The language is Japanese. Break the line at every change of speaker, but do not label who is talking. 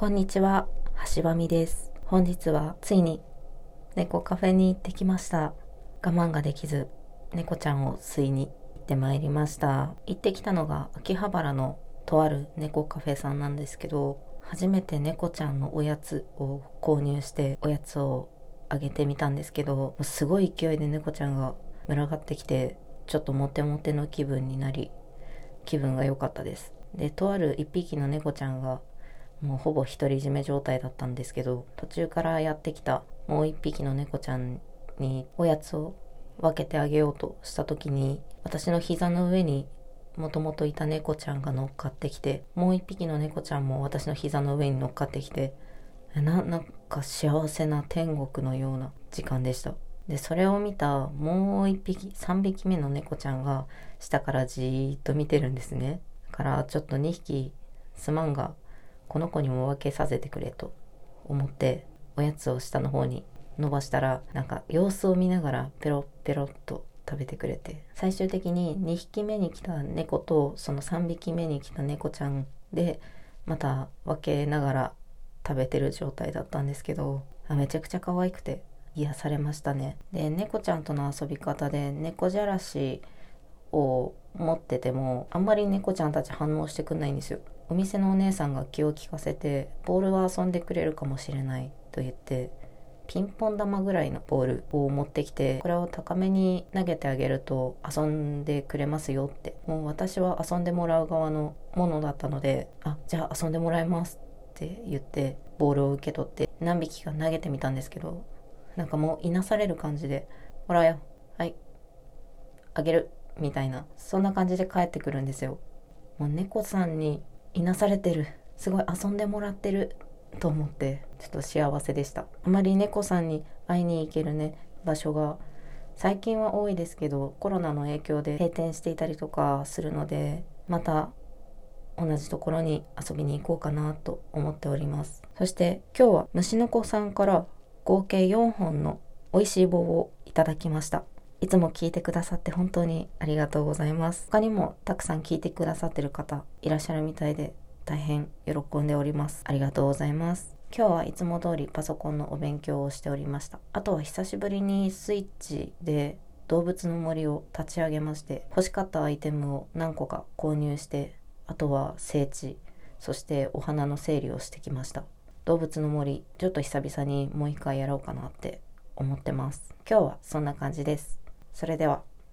こんにちは、橋場美です。本日はついに猫カフェに行ってきました。我慢ができず、猫ちゃんを吸いに行ってまいりました。行ってきたのが秋葉原のとある猫カフェさんなんですけど、初めて猫ちゃんのおやつを購入しておやつをあげてみたんですけど、もうすごい勢いで猫ちゃんが群がってきて、ちょっとモテモテの気分になり、気分が良かったです。で、とある一匹の猫ちゃんがもうほぼ独り占め状態だったんですけど途中からやってきたもう一匹の猫ちゃんにおやつを分けてあげようとした時に私の膝の上にもともといた猫ちゃんが乗っかってきてもう一匹の猫ちゃんも私の膝の上に乗っかってきてななんか幸せな天国のような時間でした。でそれを見たもう一匹3匹目の猫ちゃんが下からじーっと見てるんですね。だからちょっと2匹すまんがこの子にも分けさせてくれと思っておやつを下の方に伸ばしたらなんか様子を見ながらペロッペロッと食べてくれて最終的に2匹目に来た猫とその3匹目に来た猫ちゃんでまた分けながら食べてる状態だったんですけどあめちゃくちゃ可愛くて癒されましたね。で猫ちゃんとの遊び方で猫じゃらしを持っててもあんまり猫ちゃんたち反応してくんないんですよ。お店のお姉さんが気を利かせてボールは遊んでくれるかもしれないと言ってピンポン玉ぐらいのボールを持ってきてこれを高めに投げてあげると遊んでくれますよって。もう私は遊んでもらう側のものだったのであじゃあ遊んでもらいますって言ってボールを受け取って何匹か投げてみたんですけどなんかもういなされる感じでほらよ。はい。あげる。みたいなそんな感じで帰ってくるんですよ。もう猫さんにいなされてる。すごい遊んでもらってると思ってちょっと幸せでした。あまり猫さんに会いに行けるね場所が最近は多いですけどコロナの影響で閉店していたりとかするのでまた同じところに遊びに行こうかなと思っております。そして今日は虫の子さんから合計4本の美味しい棒をいただきました。いつも聞いてくださって本当にありがとうございます。他にもたくさん聞いてくださってる方いらっしゃるみたいで大変喜んでおります。ありがとうございます。今日はいつも通りパソコンのお勉強をしておりました。あとは久しぶりにスイッチで動物の森を立ち上げまして欲しかったアイテムを何個か購入してあとは整地そしてお花の整理をしてきました。動物の森ちょっと久々にもう一回やろうかなって思ってます。今日はそんな感じです。それでは。